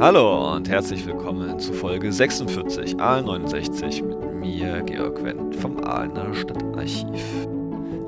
Hallo und herzlich willkommen zu Folge 46 A69 mit mir, Georg Wendt vom Aalener Stadtarchiv.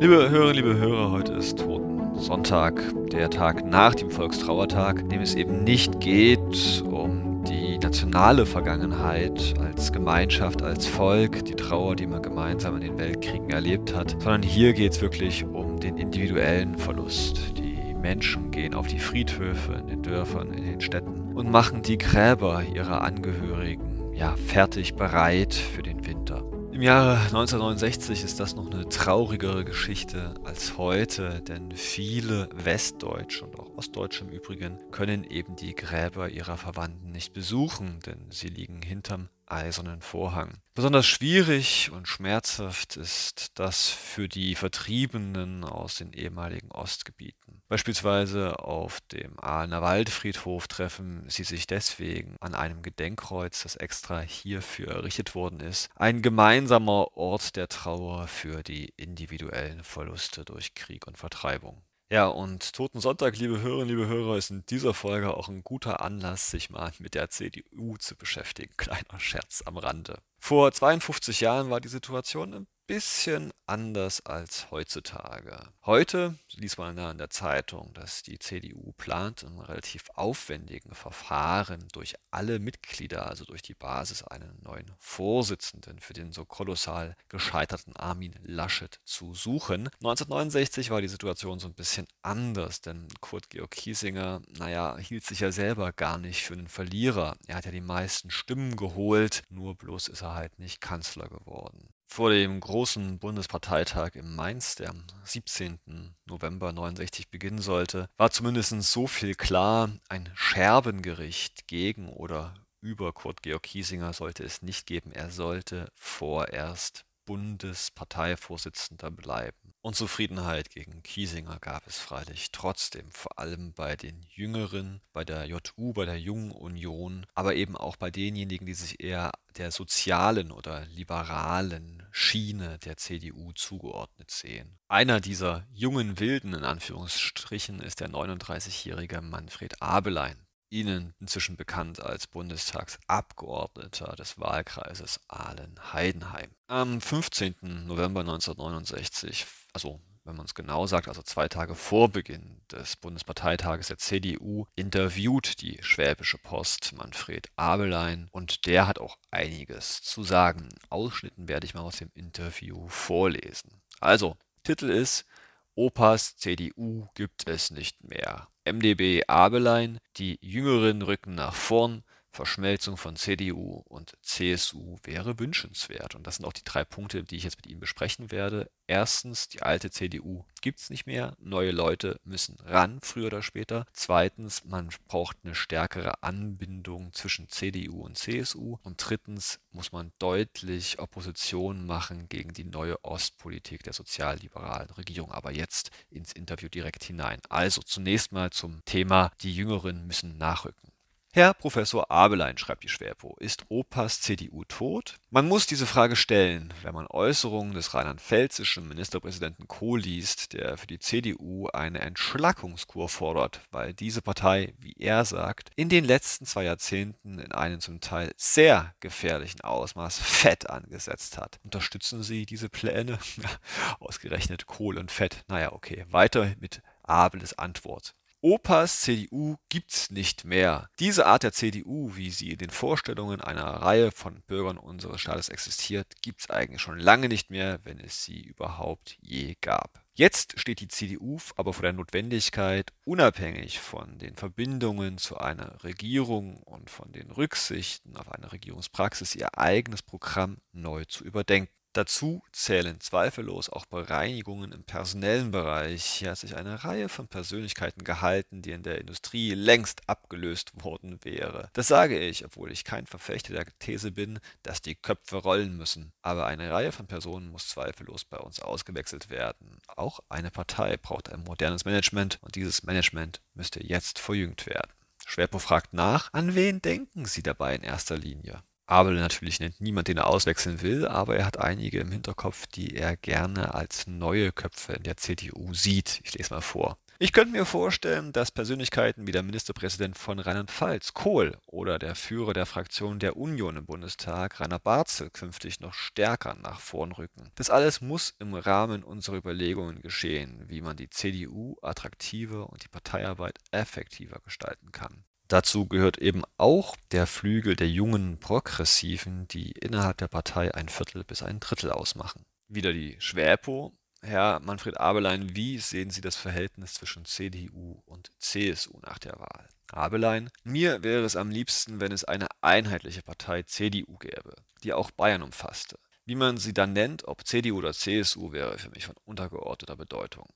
Liebe Hörerinnen, liebe Hörer, heute ist Toten Sonntag, der Tag nach dem Volkstrauertag, in dem es eben nicht geht um die nationale Vergangenheit als Gemeinschaft, als Volk, die Trauer, die man gemeinsam in den Weltkriegen erlebt hat, sondern hier geht es wirklich um den individuellen Verlust, die Menschen gehen auf die Friedhöfe in den Dörfern, in den Städten und machen die Gräber ihrer Angehörigen ja fertig bereit für den Winter. Im Jahre 1969 ist das noch eine traurigere Geschichte als heute, denn viele Westdeutsche und auch Ostdeutsche im Übrigen können eben die Gräber ihrer Verwandten nicht besuchen, denn sie liegen hinterm eisernen Vorhang. Besonders schwierig und schmerzhaft ist das für die Vertriebenen aus den ehemaligen Ostgebieten. Beispielsweise auf dem Ahlener Waldfriedhof treffen sie sich deswegen an einem Gedenkkreuz, das extra hierfür errichtet worden ist. Ein gemeinsamer Ort der Trauer für die individuellen Verluste durch Krieg und Vertreibung. Ja, und Toten Sonntag, liebe Hörerinnen, liebe Hörer, ist in dieser Folge auch ein guter Anlass, sich mal mit der CDU zu beschäftigen. Kleiner Scherz am Rande. Vor 52 Jahren war die Situation ein bisschen anders als heutzutage. Heute liest man in der Zeitung, dass die CDU plant, in relativ aufwendigen Verfahren durch alle Mitglieder, also durch die Basis, einen neuen Vorsitzenden für den so kolossal gescheiterten Armin Laschet zu suchen. 1969 war die Situation so ein bisschen anders, denn Kurt Georg Kiesinger, naja, hielt sich ja selber gar nicht für einen Verlierer. Er hat ja die meisten Stimmen geholt, nur bloß ist er halt nicht Kanzler geworden. Vor dem großen Bundesparteitag in Mainz, der am 17. November 69 beginnen sollte, war zumindest so viel klar, ein Scherbengericht gegen oder über Kurt Georg Kiesinger sollte es nicht geben. Er sollte vorerst Bundesparteivorsitzender bleiben. Unzufriedenheit gegen Kiesinger gab es freilich trotzdem, vor allem bei den Jüngeren, bei der JU, bei der Jungen Union, aber eben auch bei denjenigen, die sich eher der sozialen oder liberalen Schiene der CDU zugeordnet sehen. Einer dieser jungen Wilden in Anführungsstrichen ist der 39-jährige Manfred Abelein. Ihnen inzwischen bekannt als Bundestagsabgeordneter des Wahlkreises Aalen-Heidenheim. Am 15. November 1969, also wenn man es genau sagt, also zwei Tage vor Beginn des Bundesparteitages der CDU, interviewt die Schwäbische Post Manfred Abelein und der hat auch einiges zu sagen. Ausschnitten werde ich mal aus dem Interview vorlesen. Also, Titel ist Opas CDU gibt es nicht mehr. MdB Abelein, die Jüngeren rücken nach vorn, Verschmelzung von CDU und CSU wäre wünschenswert. Und das sind auch die drei Punkte, die ich jetzt mit Ihnen besprechen werde. Erstens, die alte CDU gibt es nicht mehr. Neue Leute müssen ran, früher oder später. Zweitens, man braucht eine stärkere Anbindung zwischen CDU und CSU. Und drittens muss man deutlich Opposition machen gegen die neue Ostpolitik der sozialliberalen Regierung. Aber jetzt ins Interview direkt hinein. Also zunächst mal zum Thema, die Jüngeren müssen nachrücken. Herr Professor Abelein, schreibt die Schwerpo, ist Opas CDU tot? Man muss diese Frage stellen, wenn man Äußerungen des rheinland-pfälzischen Ministerpräsidenten Kohl liest, der für die CDU eine Entschlackungskur fordert, weil diese Partei, wie er sagt, in den letzten zwei Jahrzehnten in einem zum Teil sehr gefährlichen Ausmaß Fett angesetzt hat. Unterstützen Sie diese Pläne? Ausgerechnet Kohl und Fett. Naja, okay. Weiter mit Abeles Antwort. Opas CDU gibt's nicht mehr. Diese Art der CDU, wie sie in den Vorstellungen einer Reihe von Bürgern unseres Staates existiert, gibt's eigentlich schon lange nicht mehr, wenn es sie überhaupt je gab. Jetzt steht die CDU aber vor der Notwendigkeit, unabhängig von den Verbindungen zu einer Regierung und von den Rücksichten auf eine Regierungspraxis, ihr eigenes Programm neu zu überdenken. Dazu zählen zweifellos auch Bereinigungen im personellen Bereich. Hier hat sich eine Reihe von Persönlichkeiten gehalten, die in der Industrie längst abgelöst worden wäre. Das sage ich, obwohl ich kein Verfechter der These bin, dass die Köpfe rollen müssen. Aber eine Reihe von Personen muss zweifellos bei uns ausgewechselt werden. Auch eine Partei braucht ein modernes Management und dieses Management müsste jetzt verjüngt werden. Schwerpo fragt nach, an wen denken Sie dabei in erster Linie? Abel natürlich nennt niemand, den er auswechseln will, aber er hat einige im Hinterkopf, die er gerne als neue Köpfe in der CDU sieht. Ich lese mal vor. Ich könnte mir vorstellen, dass Persönlichkeiten wie der Ministerpräsident von Rheinland-Pfalz, Kohl, oder der Führer der Fraktion der Union im Bundestag, Rainer Barzel, künftig noch stärker nach vorn rücken. Das alles muss im Rahmen unserer Überlegungen geschehen, wie man die CDU attraktiver und die Parteiarbeit effektiver gestalten kann. Dazu gehört eben auch der Flügel der jungen Progressiven, die innerhalb der Partei ein Viertel bis ein Drittel ausmachen. Wieder die Schwäpo, Herr Manfred Abelein, wie sehen Sie das Verhältnis zwischen CDU und CSU nach der Wahl? Abelein, mir wäre es am liebsten, wenn es eine einheitliche Partei CDU gäbe, die auch Bayern umfasste. Wie man sie dann nennt, ob CDU oder CSU, wäre für mich von untergeordneter Bedeutung.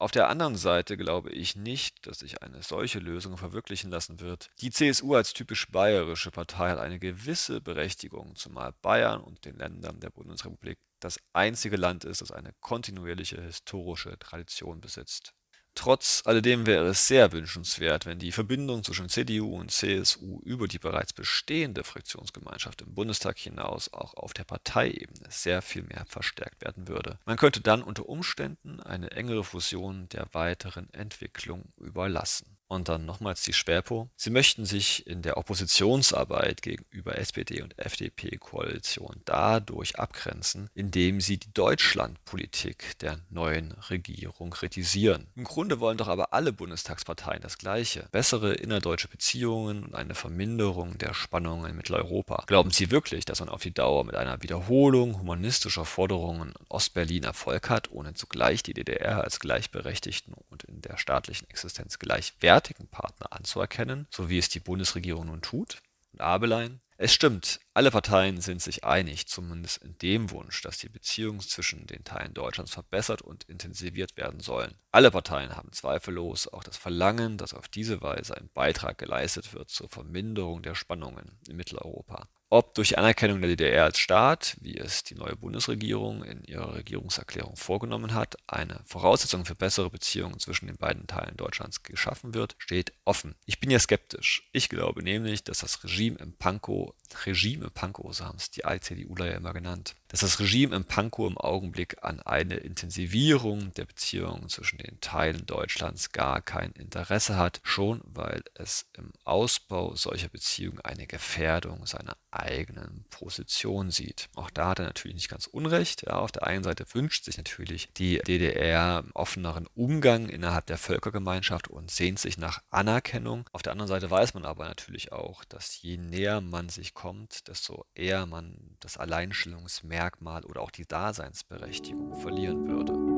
Auf der anderen Seite glaube ich nicht, dass sich eine solche Lösung verwirklichen lassen wird. Die CSU als typisch bayerische Partei hat eine gewisse Berechtigung, zumal Bayern und den Ländern der Bundesrepublik das einzige Land ist, das eine kontinuierliche historische Tradition besitzt. Trotz alledem wäre es sehr wünschenswert, wenn die Verbindung zwischen CDU und CSU über die bereits bestehende Fraktionsgemeinschaft im Bundestag hinaus auch auf der Parteiebene sehr viel mehr verstärkt werden würde. Man könnte dann unter Umständen eine engere Fusion der weiteren Entwicklung überlassen. Und dann nochmals die Schwerpo. Sie möchten sich in der Oppositionsarbeit gegenüber SPD und FDP-Koalition dadurch abgrenzen, indem sie die Deutschlandpolitik der neuen Regierung kritisieren. Im Grunde wollen doch aber alle Bundestagsparteien das Gleiche. Bessere innerdeutsche Beziehungen und eine Verminderung der Spannungen in Mitteleuropa. Glauben Sie wirklich, dass man auf die Dauer mit einer Wiederholung humanistischer Forderungen in Ostberlin Erfolg hat, ohne zugleich die DDR als gleichberechtigten und in der staatlichen Existenz gleichwertig fertigen Partner anzuerkennen, so wie es die Bundesregierung nun tut. Und Abelein, es stimmt, alle Parteien sind sich einig, zumindest in dem Wunsch, dass die Beziehungen zwischen den Teilen Deutschlands verbessert und intensiviert werden sollen. Alle Parteien haben zweifellos auch das Verlangen, dass auf diese Weise ein Beitrag geleistet wird zur Verminderung der Spannungen in Mitteleuropa. Ob durch Anerkennung der DDR als Staat, wie es die neue Bundesregierung in ihrer Regierungserklärung vorgenommen hat, eine Voraussetzung für bessere Beziehungen zwischen den beiden Teilen Deutschlands geschaffen wird, steht offen. Ich bin ja skeptisch. Ich glaube nämlich, dass das Regime im Pankow, Regime im Pankow, so haben es die ALCDUler ja immer genannt, dass das Regime im Pankow im Augenblick an eine Intensivierung der Beziehungen zwischen den Teilen Deutschlands gar kein Interesse hat, schon weil es im Ausbau solcher Beziehungen eine Gefährdung seiner eigenen Position sieht. Auch da hat er natürlich nicht ganz unrecht. Ja, auf der einen Seite wünscht sich natürlich die DDR offeneren Umgang innerhalb der Völkergemeinschaft und sehnt sich nach Anerkennung. Auf der anderen Seite weiß man aber natürlich auch, dass je näher man sich kommt, desto eher man das Alleinstellungsmerkmal oder auch die Daseinsberechtigung verlieren würde.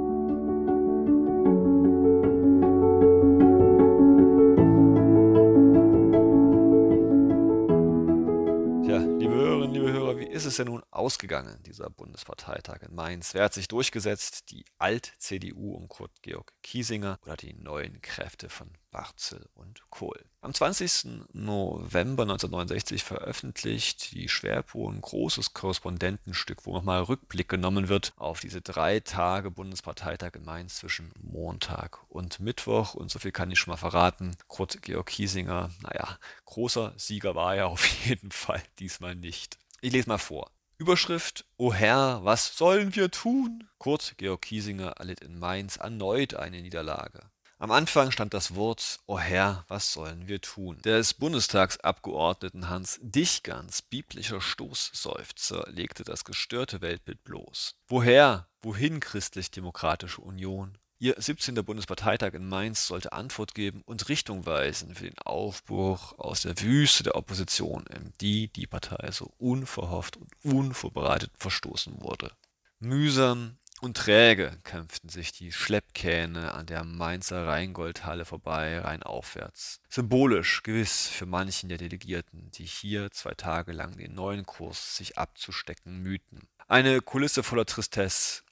Es denn nun ausgegangen, dieser Bundesparteitag in Mainz? Wer hat sich durchgesetzt? Die Alt-CDU um Kurt Georg Kiesinger oder die neuen Kräfte von Barzel und Kohl? Am 20. November 1969 veröffentlicht die Schwerpo ein großes Korrespondentenstück, wo nochmal Rückblick genommen wird auf diese drei Tage Bundesparteitag in Mainz zwischen Montag und Mittwoch. Und so viel kann ich schon mal verraten. Kurt Georg Kiesinger, naja, großer Sieger war er auf jeden Fall diesmal nicht. Ich lese mal vor. Überschrift: O Herr, was sollen wir tun? Kurt Georg Kiesinger erlitt in Mainz erneut eine Niederlage. Am Anfang stand das Wort O Herr, was sollen wir tun? Des Bundestagsabgeordneten Hans Dichgans biblischer Stoßseufzer legte das gestörte Weltbild bloß. Woher, wohin christlich-demokratische Union? Ihr 17. Bundesparteitag in Mainz sollte Antwort geben und Richtung weisen für den Aufbruch aus der Wüste der Opposition, in die die Partei so unverhofft und unvorbereitet verstoßen wurde. Mühsam und träge kämpften sich die Schleppkähne an der Mainzer Rheingoldhalle vorbei, rein aufwärts. Symbolisch gewiss für manchen der Delegierten, die hier zwei Tage lang den neuen Kurs sich abzustecken mühten. Eine Kulisse voller Tristesse,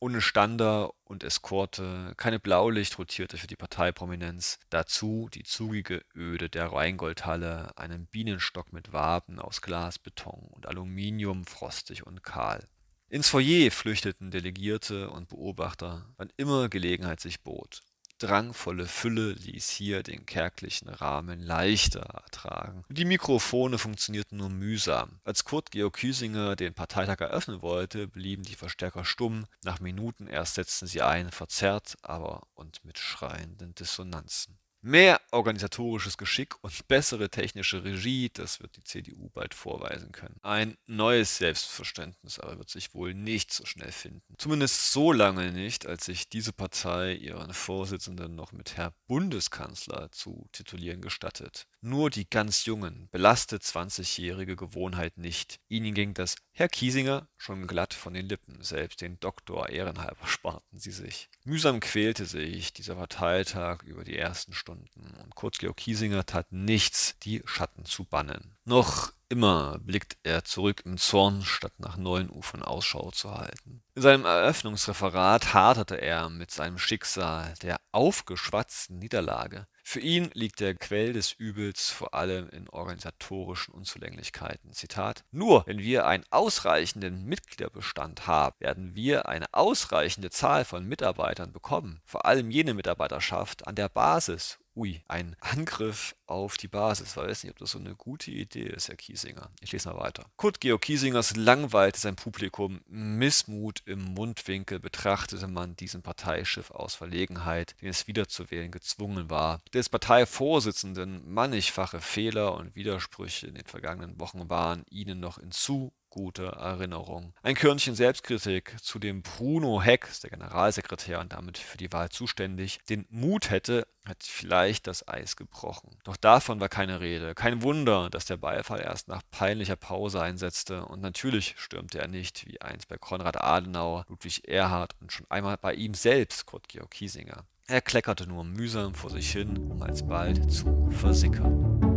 ohne Stander und Eskorte, keine Blaulicht-Rotierte für die Parteiprominenz, dazu die zugige Öde der Rheingoldhalle, einen Bienenstock mit Waben aus Glas, Beton und Aluminium, frostig und kahl. Ins Foyer flüchteten Delegierte und Beobachter, wann immer Gelegenheit sich bot. Drangvolle Fülle ließ hier den kärglichen Rahmen leichter ertragen. Die Mikrofone funktionierten nur mühsam. Als Kurt Georg Küsinger den Parteitag eröffnen wollte, blieben die Verstärker stumm. Nach Minuten erst setzten sie ein, verzerrt, aber und mit schreienden Dissonanzen. Mehr organisatorisches Geschick und bessere technische Regie, das wird die CDU bald vorweisen können. Ein neues Selbstverständnis aber wird sich wohl nicht so schnell finden. Zumindest so lange nicht, als sich diese Partei ihren Vorsitzenden noch mit Herr Bundeskanzler zu titulieren gestattet. Nur die ganz Jungen belastet 20-jährige Gewohnheit nicht. Ihnen ging das Herr Kiesinger schon glatt von den Lippen, selbst den Doktor ehrenhalber sparten sie sich. Mühsam quälte sich dieser Parteitag über die ersten Stunden und Kurt-Georg Kiesinger tat nichts, die Schatten zu bannen. Noch immer blickt er zurück im Zorn, statt nach neuen Ufern Ausschau zu halten. In seinem Eröffnungsreferat haderte er mit seinem Schicksal der aufgeschwatzten Niederlage. Für ihn liegt der Quell des Übels vor allem in organisatorischen Unzulänglichkeiten. Zitat: Nur wenn wir einen ausreichenden Mitgliederbestand haben, werden wir eine ausreichende Zahl von Mitarbeitern bekommen, vor allem jene Mitarbeiterschaft an der Basis Ui, ein Angriff auf die Basis. Ich weiß nicht, ob das so eine gute Idee ist, Herr Kiesinger. Ich lese mal weiter. Kurt Georg Kiesingers langweilte sein Publikum. Missmut im Mundwinkel betrachtete man diesen Parteischiff aus Verlegenheit, den es wiederzuwählen gezwungen war. Des Parteivorsitzenden mannigfache Fehler und Widersprüche in den vergangenen Wochen waren ihnen noch in zu gute Erinnerung. Ein Körnchen Selbstkritik, zu dem Bruno Heck, der Generalsekretär und damit für die Wahl zuständig, den Mut hätte, hat vielleicht das Eis gebrochen. Doch davon war keine Rede. Kein Wunder, dass der Beifall erst nach peinlicher Pause einsetzte. Und natürlich stürmte er nicht, wie einst bei Konrad Adenauer, Ludwig Erhard und schon einmal bei ihm selbst, Kurt Georg Kiesinger. Er kleckerte nur mühsam vor sich hin, um alsbald zu versickern.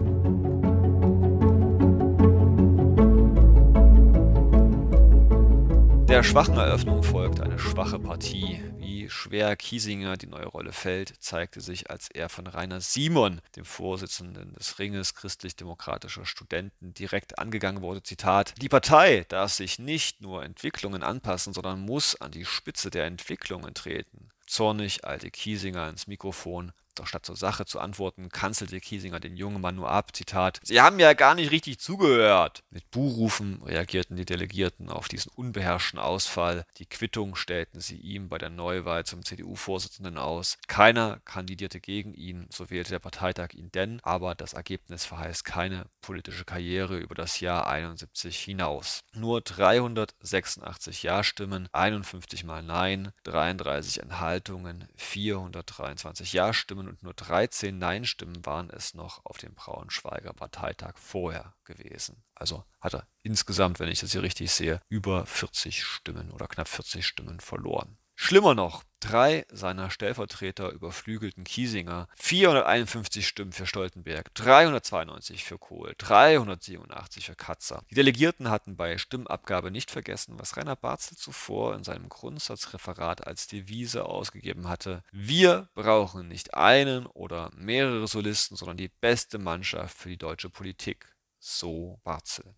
Der schwachen Eröffnung folgte eine schwache Partie. Wie schwer Kiesinger die neue Rolle fällt, zeigte sich, als er von Rainer Simon, dem Vorsitzenden des Ringes christlich-demokratischer Studenten, direkt angegangen wurde. Zitat: Die Partei darf sich nicht nur Entwicklungen anpassen, sondern muss an die Spitze der Entwicklungen treten. Zornig eilte Kiesinger ins Mikrofon doch statt zur Sache zu antworten, kanzelte Kiesinger den jungen Mann nur ab. Zitat: Sie haben ja gar nicht richtig zugehört. Mit Buhrufen reagierten die Delegierten auf diesen unbeherrschten Ausfall. Die Quittung stellten sie ihm bei der Neuwahl zum CDU-Vorsitzenden aus. Keiner kandidierte gegen ihn, so wählte der Parteitag ihn denn, aber das Ergebnis verheißt keine politische Karriere über das Jahr 71 hinaus. Nur 386 Ja-Stimmen, 51 mal Nein, 33 Enthaltungen, 423 Ja-Stimmen Ja-Stimmen und nur 13 Nein-Stimmen waren es noch auf dem Braunschweiger Parteitag vorher gewesen. Also hat er insgesamt, wenn ich das hier richtig sehe, über 40 Stimmen oder knapp 40 Stimmen verloren. Schlimmer noch, drei seiner Stellvertreter überflügelten Kiesinger, 451 Stimmen für Stoltenberg, 392 für Kohl, 387 für Katzer. Die Delegierten hatten bei Stimmabgabe nicht vergessen, was Rainer Barzel zuvor in seinem Grundsatzreferat als Devise ausgegeben hatte. Wir brauchen nicht einen oder mehrere Solisten, sondern die beste Mannschaft für die deutsche Politik. So Barzel.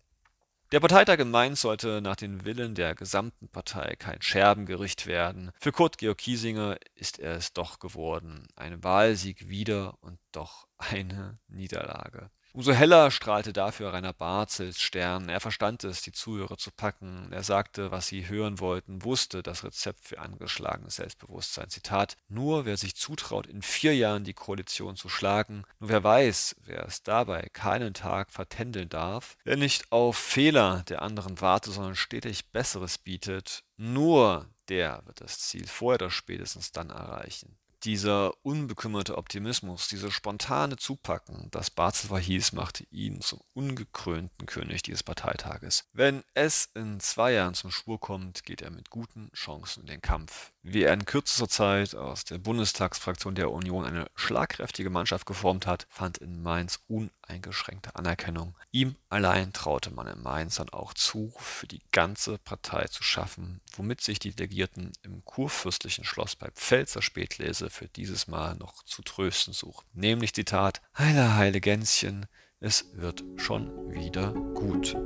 Der Parteitag in Mainz sollte nach dem Willen der gesamten Partei kein Scherbengericht werden. Für Kurt Georg Kiesinger ist er es doch geworden. Ein Wahlsieg wieder und doch eine Niederlage. Umso heller strahlte dafür Rainer Barzels Stern. Er verstand es, die Zuhörer zu packen. Er sagte, was sie hören wollten, wusste das Rezept für angeschlagenes Selbstbewusstsein. Zitat: Nur wer sich zutraut, in vier Jahren die Koalition zu schlagen, nur wer weiß, wer es dabei keinen Tag vertändeln darf, wer nicht auf Fehler der anderen wartet, sondern stetig Besseres bietet, nur der wird das Ziel vorher oder spätestens dann erreichen dieser unbekümmerte Optimismus, dieses spontane Zupacken, das Barzel verhieß, machte ihn zum ungekrönten König dieses Parteitages. Wenn es in zwei Jahren zum Schwur kommt, geht er mit guten Chancen in den Kampf. Wie er in kürzester Zeit aus der Bundestagsfraktion der Union eine schlagkräftige Mannschaft geformt hat, fand in Mainz uneingeschränkte Anerkennung. Ihm allein traute man in Mainz dann auch zu, für die ganze Partei zu schaffen, womit sich die Delegierten im kurfürstlichen Schloss bei Pfälzer Spätlese für dieses Mal noch zu trösten suchten. Nämlich Zitat, Heile, heile Gänschen, es wird schon wieder gut.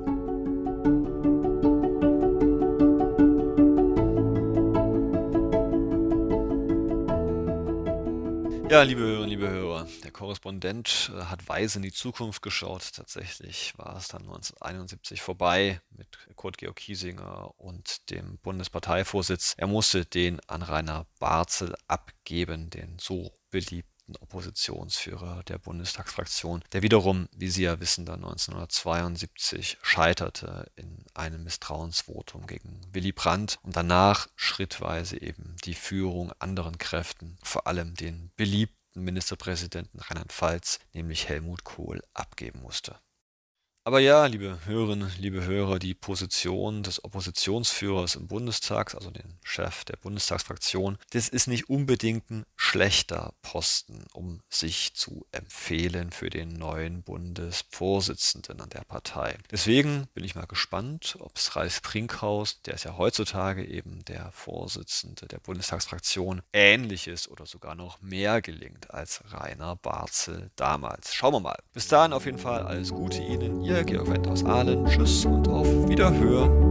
Ja, liebe Hörerinnen, liebe Hörer, der Korrespondent äh, hat weise in die Zukunft geschaut. Tatsächlich war es dann 1971 vorbei mit Kurt Georg Kiesinger und dem Bundesparteivorsitz. Er musste den an Rainer Barzel abgeben, den so beliebten Oppositionsführer der Bundestagsfraktion, der wiederum, wie Sie ja wissen, dann 1972 scheiterte in einem Misstrauensvotum gegen Willy Brandt und danach schrittweise eben die Führung anderen Kräften, vor allem den beliebten Ministerpräsidenten Rheinland-Pfalz, nämlich Helmut Kohl, abgeben musste. Aber ja, liebe Hörerinnen, liebe Hörer, die Position des Oppositionsführers im Bundestag, also den Chef der Bundestagsfraktion, das ist nicht unbedingt ein schlechter Posten, um sich zu empfehlen für den neuen Bundesvorsitzenden an der Partei. Deswegen bin ich mal gespannt, ob es Ralf Brinkhaus, der ist ja heutzutage eben der Vorsitzende der Bundestagsfraktion, ähnliches oder sogar noch mehr gelingt als Rainer Barzel damals. Schauen wir mal. Bis dahin auf jeden Fall alles Gute Ihnen. Ihr Georg Wendt aus Aalen. Tschüss und auf Wiederhören.